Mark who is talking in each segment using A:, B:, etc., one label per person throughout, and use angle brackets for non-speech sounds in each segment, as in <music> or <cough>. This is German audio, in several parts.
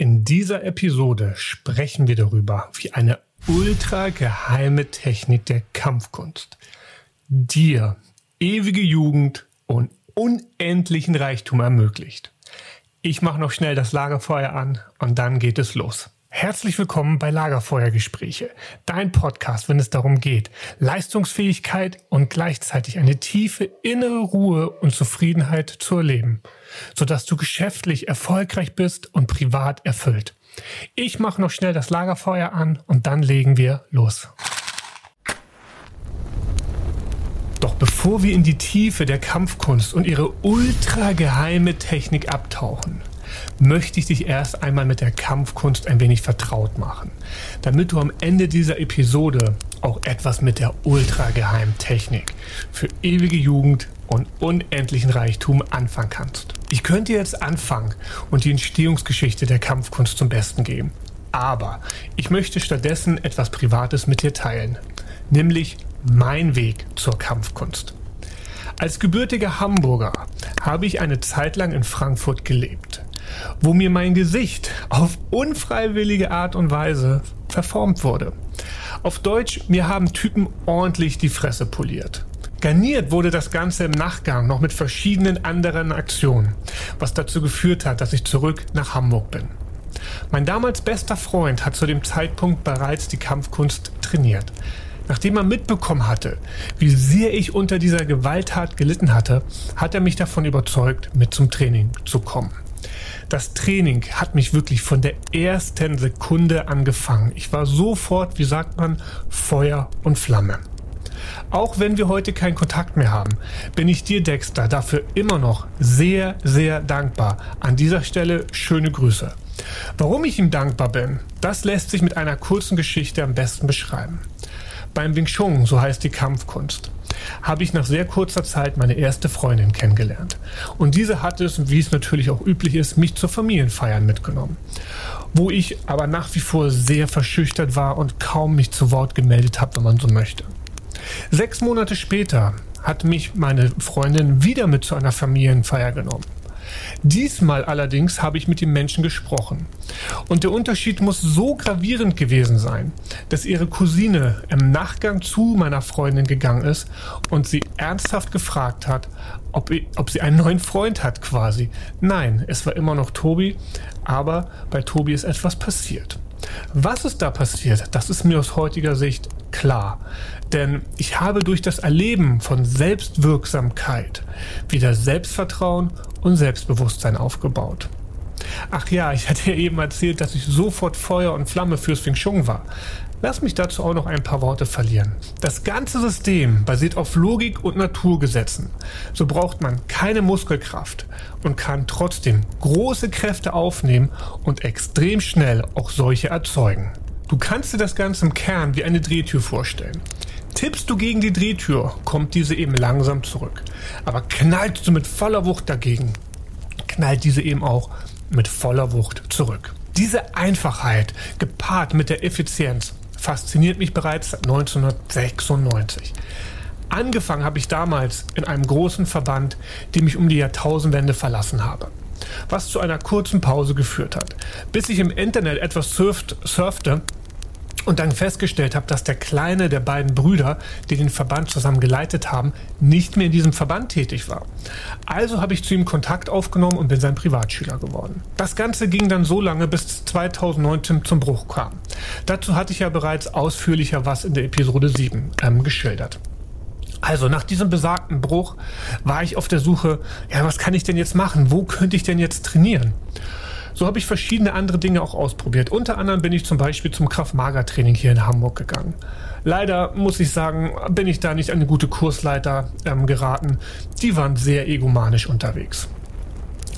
A: In dieser Episode sprechen wir darüber, wie eine ultra geheime Technik der Kampfkunst dir ewige Jugend und unendlichen Reichtum ermöglicht. Ich mache noch schnell das Lagerfeuer an und dann geht es los. Herzlich willkommen bei Lagerfeuergespräche, dein Podcast, wenn es darum geht, Leistungsfähigkeit und gleichzeitig eine tiefe innere Ruhe und Zufriedenheit zu erleben, sodass du geschäftlich erfolgreich bist und privat erfüllt. Ich mache noch schnell das Lagerfeuer an und dann legen wir los. Doch bevor wir in die Tiefe der Kampfkunst und ihre ultra geheime Technik abtauchen, möchte ich dich erst einmal mit der Kampfkunst ein wenig vertraut machen, damit du am Ende dieser Episode auch etwas mit der ultrageheimen Technik für ewige Jugend und unendlichen Reichtum anfangen kannst. Ich könnte jetzt anfangen und die Entstehungsgeschichte der Kampfkunst zum Besten geben. Aber ich möchte stattdessen etwas Privates mit dir teilen, nämlich mein Weg zur Kampfkunst. Als gebürtiger Hamburger habe ich eine Zeit lang in Frankfurt gelebt wo mir mein Gesicht auf unfreiwillige Art und Weise verformt wurde. Auf Deutsch, mir haben Typen ordentlich die Fresse poliert. Garniert wurde das Ganze im Nachgang noch mit verschiedenen anderen Aktionen, was dazu geführt hat, dass ich zurück nach Hamburg bin. Mein damals bester Freund hat zu dem Zeitpunkt bereits die Kampfkunst trainiert. Nachdem er mitbekommen hatte, wie sehr ich unter dieser Gewalttat gelitten hatte, hat er mich davon überzeugt, mit zum Training zu kommen. Das Training hat mich wirklich von der ersten Sekunde angefangen. Ich war sofort, wie sagt man, Feuer und Flamme. Auch wenn wir heute keinen Kontakt mehr haben, bin ich dir, Dexter, dafür immer noch sehr, sehr dankbar. An dieser Stelle schöne Grüße. Warum ich ihm dankbar bin, das lässt sich mit einer kurzen Geschichte am besten beschreiben. Beim Wing Chun, so heißt die Kampfkunst, habe ich nach sehr kurzer Zeit meine erste Freundin kennengelernt. Und diese hat es, wie es natürlich auch üblich ist, mich zur Familienfeiern mitgenommen. Wo ich aber nach wie vor sehr verschüchtert war und kaum mich zu Wort gemeldet habe, wenn man so möchte. Sechs Monate später hat mich meine Freundin wieder mit zu einer Familienfeier genommen. Diesmal allerdings habe ich mit dem Menschen gesprochen. Und der Unterschied muss so gravierend gewesen sein, dass ihre Cousine im Nachgang zu meiner Freundin gegangen ist und sie ernsthaft gefragt hat, ob, ob sie einen neuen Freund hat quasi. Nein, es war immer noch Tobi, aber bei Tobi ist etwas passiert. Was ist da passiert? Das ist mir aus heutiger Sicht klar. Denn ich habe durch das Erleben von Selbstwirksamkeit wieder Selbstvertrauen und Selbstbewusstsein aufgebaut. Ach ja, ich hatte ja eben erzählt, dass ich sofort Feuer und Flamme fürs Wing Chun war. Lass mich dazu auch noch ein paar Worte verlieren. Das ganze System basiert auf Logik und Naturgesetzen. So braucht man keine Muskelkraft und kann trotzdem große Kräfte aufnehmen und extrem schnell auch solche erzeugen. Du kannst dir das Ganze im Kern wie eine Drehtür vorstellen. Tippst du gegen die Drehtür, kommt diese eben langsam zurück. Aber knallst du mit voller Wucht dagegen, knallt diese eben auch mit voller Wucht zurück. Diese Einfachheit gepaart mit der Effizienz fasziniert mich bereits seit 1996. Angefangen habe ich damals in einem großen Verband, den ich um die Jahrtausendwende verlassen habe. Was zu einer kurzen Pause geführt hat. Bis ich im Internet etwas surft, surfte und dann festgestellt habe, dass der kleine der beiden Brüder, die den Verband zusammen geleitet haben, nicht mehr in diesem Verband tätig war. Also habe ich zu ihm Kontakt aufgenommen und bin sein Privatschüler geworden. Das Ganze ging dann so lange, bis 2019 zum Bruch kam. Dazu hatte ich ja bereits ausführlicher was in der Episode 7 ähm, geschildert. Also nach diesem besagten Bruch war ich auf der Suche, ja, was kann ich denn jetzt machen? Wo könnte ich denn jetzt trainieren? So habe ich verschiedene andere Dinge auch ausprobiert. Unter anderem bin ich zum Beispiel zum Kraft-Mager-Training hier in Hamburg gegangen. Leider muss ich sagen, bin ich da nicht an eine gute Kursleiter ähm, geraten. Die waren sehr egomanisch unterwegs.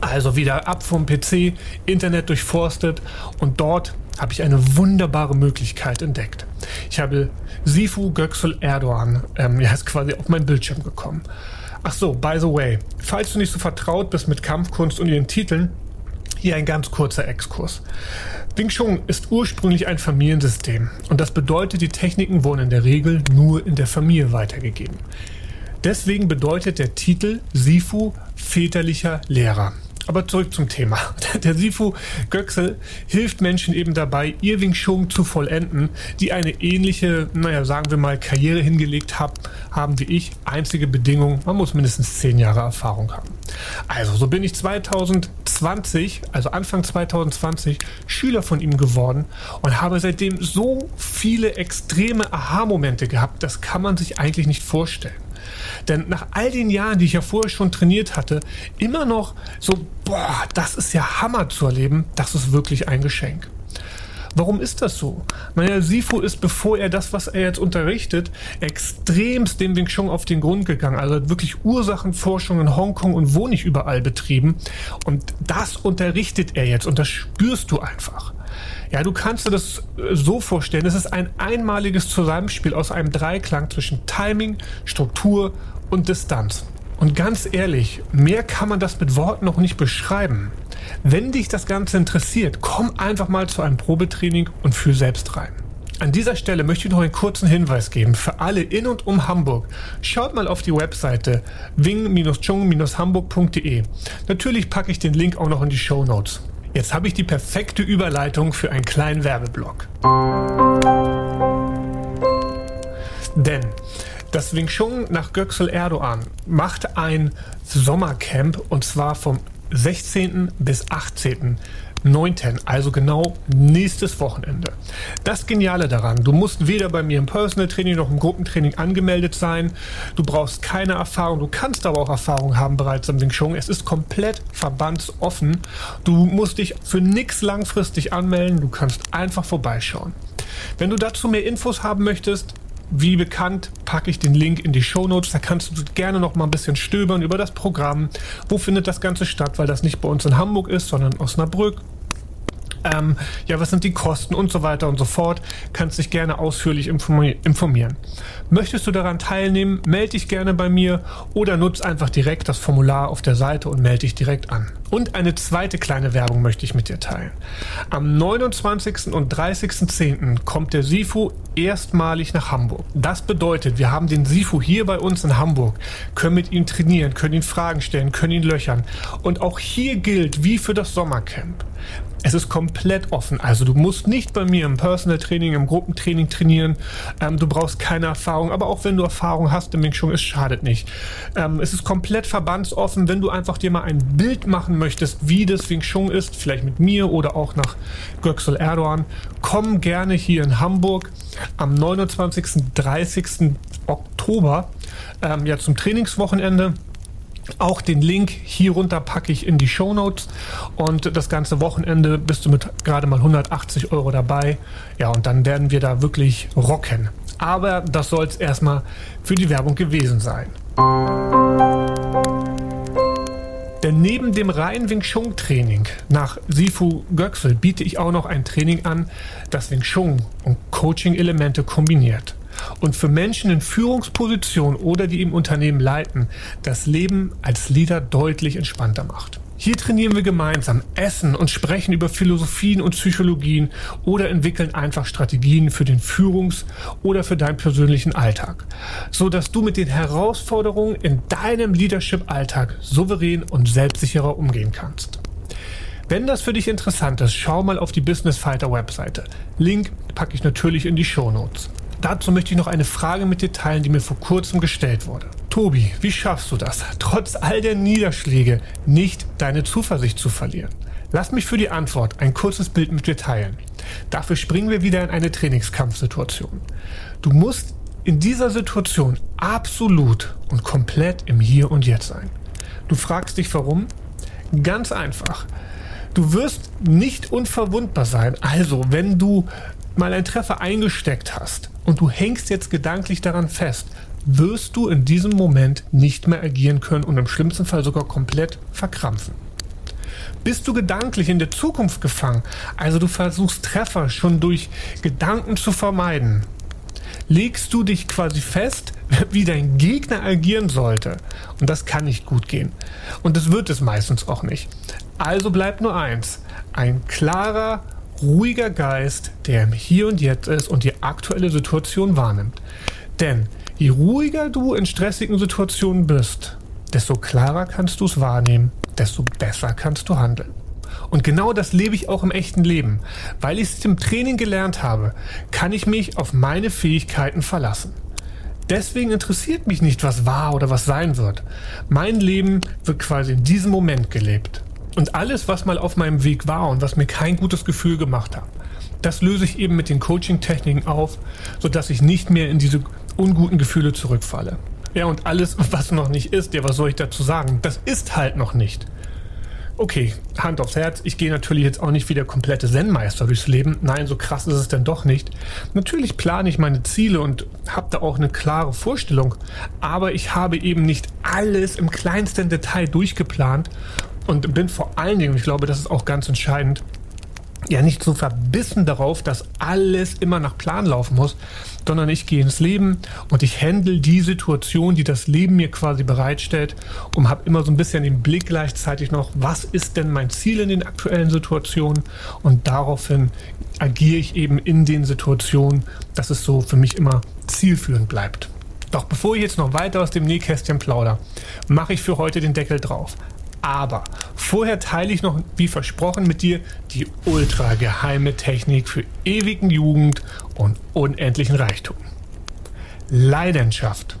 A: Also wieder ab vom PC, Internet durchforstet und dort habe ich eine wunderbare Möglichkeit entdeckt. Ich habe Sifu Göksel Erdogan, ähm, ist quasi auf meinen Bildschirm gekommen. Ach so, by the way, falls du nicht so vertraut bist mit Kampfkunst und ihren Titeln, hier ein ganz kurzer Exkurs. Wing Chun ist ursprünglich ein Familiensystem und das bedeutet, die Techniken wurden in der Regel nur in der Familie weitergegeben. Deswegen bedeutet der Titel Sifu väterlicher Lehrer. Aber zurück zum Thema. <laughs> Der Sifu Göxel hilft Menschen eben dabei, ihr Wing Chun zu vollenden, die eine ähnliche, naja, sagen wir mal, Karriere hingelegt haben, haben wie ich. Einzige Bedingung, man muss mindestens zehn Jahre Erfahrung haben. Also, so bin ich 2020, also Anfang 2020, Schüler von ihm geworden und habe seitdem so viele extreme Aha-Momente gehabt, das kann man sich eigentlich nicht vorstellen. Denn nach all den Jahren, die ich ja vorher schon trainiert hatte, immer noch so, boah, das ist ja Hammer zu erleben, das ist wirklich ein Geschenk. Warum ist das so? Naja, Sifu ist, bevor er das, was er jetzt unterrichtet, extremst dem Wing Chun auf den Grund gegangen. Also wirklich Ursachenforschung in Hongkong und wo nicht überall betrieben. Und das unterrichtet er jetzt und das spürst du einfach. Ja, du kannst dir das so vorstellen, es ist ein einmaliges Zusammenspiel aus einem Dreiklang zwischen Timing, Struktur und Distanz. Und ganz ehrlich, mehr kann man das mit Worten noch nicht beschreiben. Wenn dich das Ganze interessiert, komm einfach mal zu einem Probetraining und fühl selbst rein. An dieser Stelle möchte ich noch einen kurzen Hinweis geben für alle in und um Hamburg. Schaut mal auf die Webseite wing-chung-hamburg.de. Natürlich packe ich den Link auch noch in die Show Notes. Jetzt habe ich die perfekte Überleitung für einen kleinen Werbeblock. Denn das Wing Chun nach Göksel Erdogan macht ein Sommercamp und zwar vom 16. bis 18. 9. Also genau nächstes Wochenende. Das Geniale daran, du musst weder bei mir im Personal Training noch im Gruppentraining angemeldet sein. Du brauchst keine Erfahrung. Du kannst aber auch Erfahrung haben bereits im Wing Chun. Es ist komplett verbandsoffen. Du musst dich für nichts langfristig anmelden. Du kannst einfach vorbeischauen. Wenn du dazu mehr Infos haben möchtest, wie bekannt, packe ich den Link in die Show Notes. Da kannst du gerne noch mal ein bisschen stöbern über das Programm. Wo findet das Ganze statt? Weil das nicht bei uns in Hamburg ist, sondern in Osnabrück. Ähm, ja, was sind die Kosten und so weiter und so fort. Kannst dich gerne ausführlich informieren. Möchtest du daran teilnehmen, melde dich gerne bei mir oder nutz einfach direkt das Formular auf der Seite und melde dich direkt an. Und eine zweite kleine Werbung möchte ich mit dir teilen. Am 29. und 30.10. kommt der Sifu erstmalig nach Hamburg. Das bedeutet, wir haben den Sifu hier bei uns in Hamburg, können mit ihm trainieren, können ihn Fragen stellen, können ihn löchern. Und auch hier gilt, wie für das Sommercamp. Es ist komplett offen. Also du musst nicht bei mir im Personal Training, im Gruppentraining trainieren. Ähm, du brauchst keine Erfahrung. Aber auch wenn du Erfahrung hast im Wing Chun, es schadet nicht. Ähm, es ist komplett verbandsoffen. Wenn du einfach dir mal ein Bild machen möchtest, wie das Wing Chun ist, vielleicht mit mir oder auch nach Göksel Erdogan, komm gerne hier in Hamburg am 29. 30. Oktober ähm, ja zum Trainingswochenende. Auch den Link hier runter packe ich in die Show Notes und das ganze Wochenende bist du mit gerade mal 180 Euro dabei. Ja, und dann werden wir da wirklich rocken. Aber das soll es erstmal für die Werbung gewesen sein. Denn neben dem reinen Wing Chun Training nach Sifu Göxel biete ich auch noch ein Training an, das Wing Chun und Coaching Elemente kombiniert und für Menschen in Führungspositionen oder die im Unternehmen leiten, das Leben als Leader deutlich entspannter macht. Hier trainieren wir gemeinsam, essen und sprechen über Philosophien und Psychologien oder entwickeln einfach Strategien für den Führungs- oder für deinen persönlichen Alltag, so dass du mit den Herausforderungen in deinem Leadership-Alltag souverän und selbstsicherer umgehen kannst. Wenn das für dich interessant ist, schau mal auf die Business Fighter Webseite. Link packe ich natürlich in die Show Notes. Dazu möchte ich noch eine Frage mit dir teilen, die mir vor kurzem gestellt wurde. Tobi, wie schaffst du das, <laughs> trotz all der Niederschläge nicht deine Zuversicht zu verlieren? Lass mich für die Antwort ein kurzes Bild mit dir teilen. Dafür springen wir wieder in eine Trainingskampfsituation. Du musst in dieser Situation absolut und komplett im Hier und Jetzt sein. Du fragst dich warum? Ganz einfach. Du wirst nicht unverwundbar sein. Also, wenn du mal einen Treffer eingesteckt hast und du hängst jetzt gedanklich daran fest, wirst du in diesem Moment nicht mehr agieren können und im schlimmsten Fall sogar komplett verkrampfen. Bist du gedanklich in der Zukunft gefangen, also du versuchst Treffer schon durch Gedanken zu vermeiden, legst du dich quasi fest, <laughs> wie dein Gegner agieren sollte. Und das kann nicht gut gehen. Und das wird es meistens auch nicht. Also bleibt nur eins. Ein klarer ruhiger Geist, der im Hier und Jetzt ist und die aktuelle Situation wahrnimmt. Denn je ruhiger du in stressigen Situationen bist, desto klarer kannst du es wahrnehmen desto besser kannst du handeln. Und genau das lebe ich auch im echten Leben. Weil ich es im Training gelernt habe, kann ich mich auf meine Fähigkeiten verlassen. Deswegen interessiert mich nicht, was war oder was sein wird. Mein Leben wird quasi in diesem Moment gelebt. Und alles, was mal auf meinem Weg war und was mir kein gutes Gefühl gemacht hat, das löse ich eben mit den Coaching-Techniken auf, sodass ich nicht mehr in diese unguten Gefühle zurückfalle. Ja, und alles, was noch nicht ist, ja, was soll ich dazu sagen? Das ist halt noch nicht. Okay, Hand aufs Herz, ich gehe natürlich jetzt auch nicht wie der komplette Zen-Meister durchs Leben. Nein, so krass ist es denn doch nicht. Natürlich plane ich meine Ziele und habe da auch eine klare Vorstellung, aber ich habe eben nicht alles im kleinsten Detail durchgeplant und bin vor allen Dingen, ich glaube, das ist auch ganz entscheidend, ja nicht so verbissen darauf, dass alles immer nach Plan laufen muss, sondern ich gehe ins Leben und ich handle die Situation, die das Leben mir quasi bereitstellt und habe immer so ein bisschen den Blick gleichzeitig noch, was ist denn mein Ziel in den aktuellen Situationen und daraufhin agiere ich eben in den Situationen, dass es so für mich immer zielführend bleibt. Doch bevor ich jetzt noch weiter aus dem Nähkästchen plauder, mache ich für heute den Deckel drauf. Aber vorher teile ich noch, wie versprochen, mit dir die ultra geheime Technik für ewigen Jugend und unendlichen Reichtum. Leidenschaft.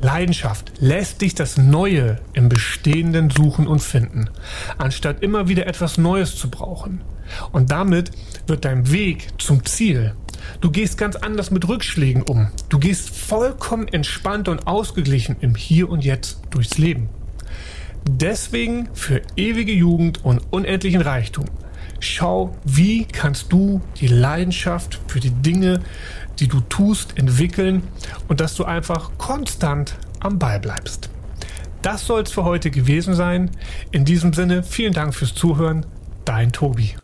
A: Leidenschaft lässt dich das Neue im Bestehenden suchen und finden, anstatt immer wieder etwas Neues zu brauchen. Und damit wird dein Weg zum Ziel. Du gehst ganz anders mit Rückschlägen um. Du gehst vollkommen entspannt und ausgeglichen im Hier und Jetzt durchs Leben. Deswegen für ewige Jugend und unendlichen Reichtum. Schau, wie kannst du die Leidenschaft für die Dinge, die du tust, entwickeln und dass du einfach konstant am Ball bleibst. Das soll es für heute gewesen sein. In diesem Sinne, vielen Dank fürs Zuhören. Dein Tobi.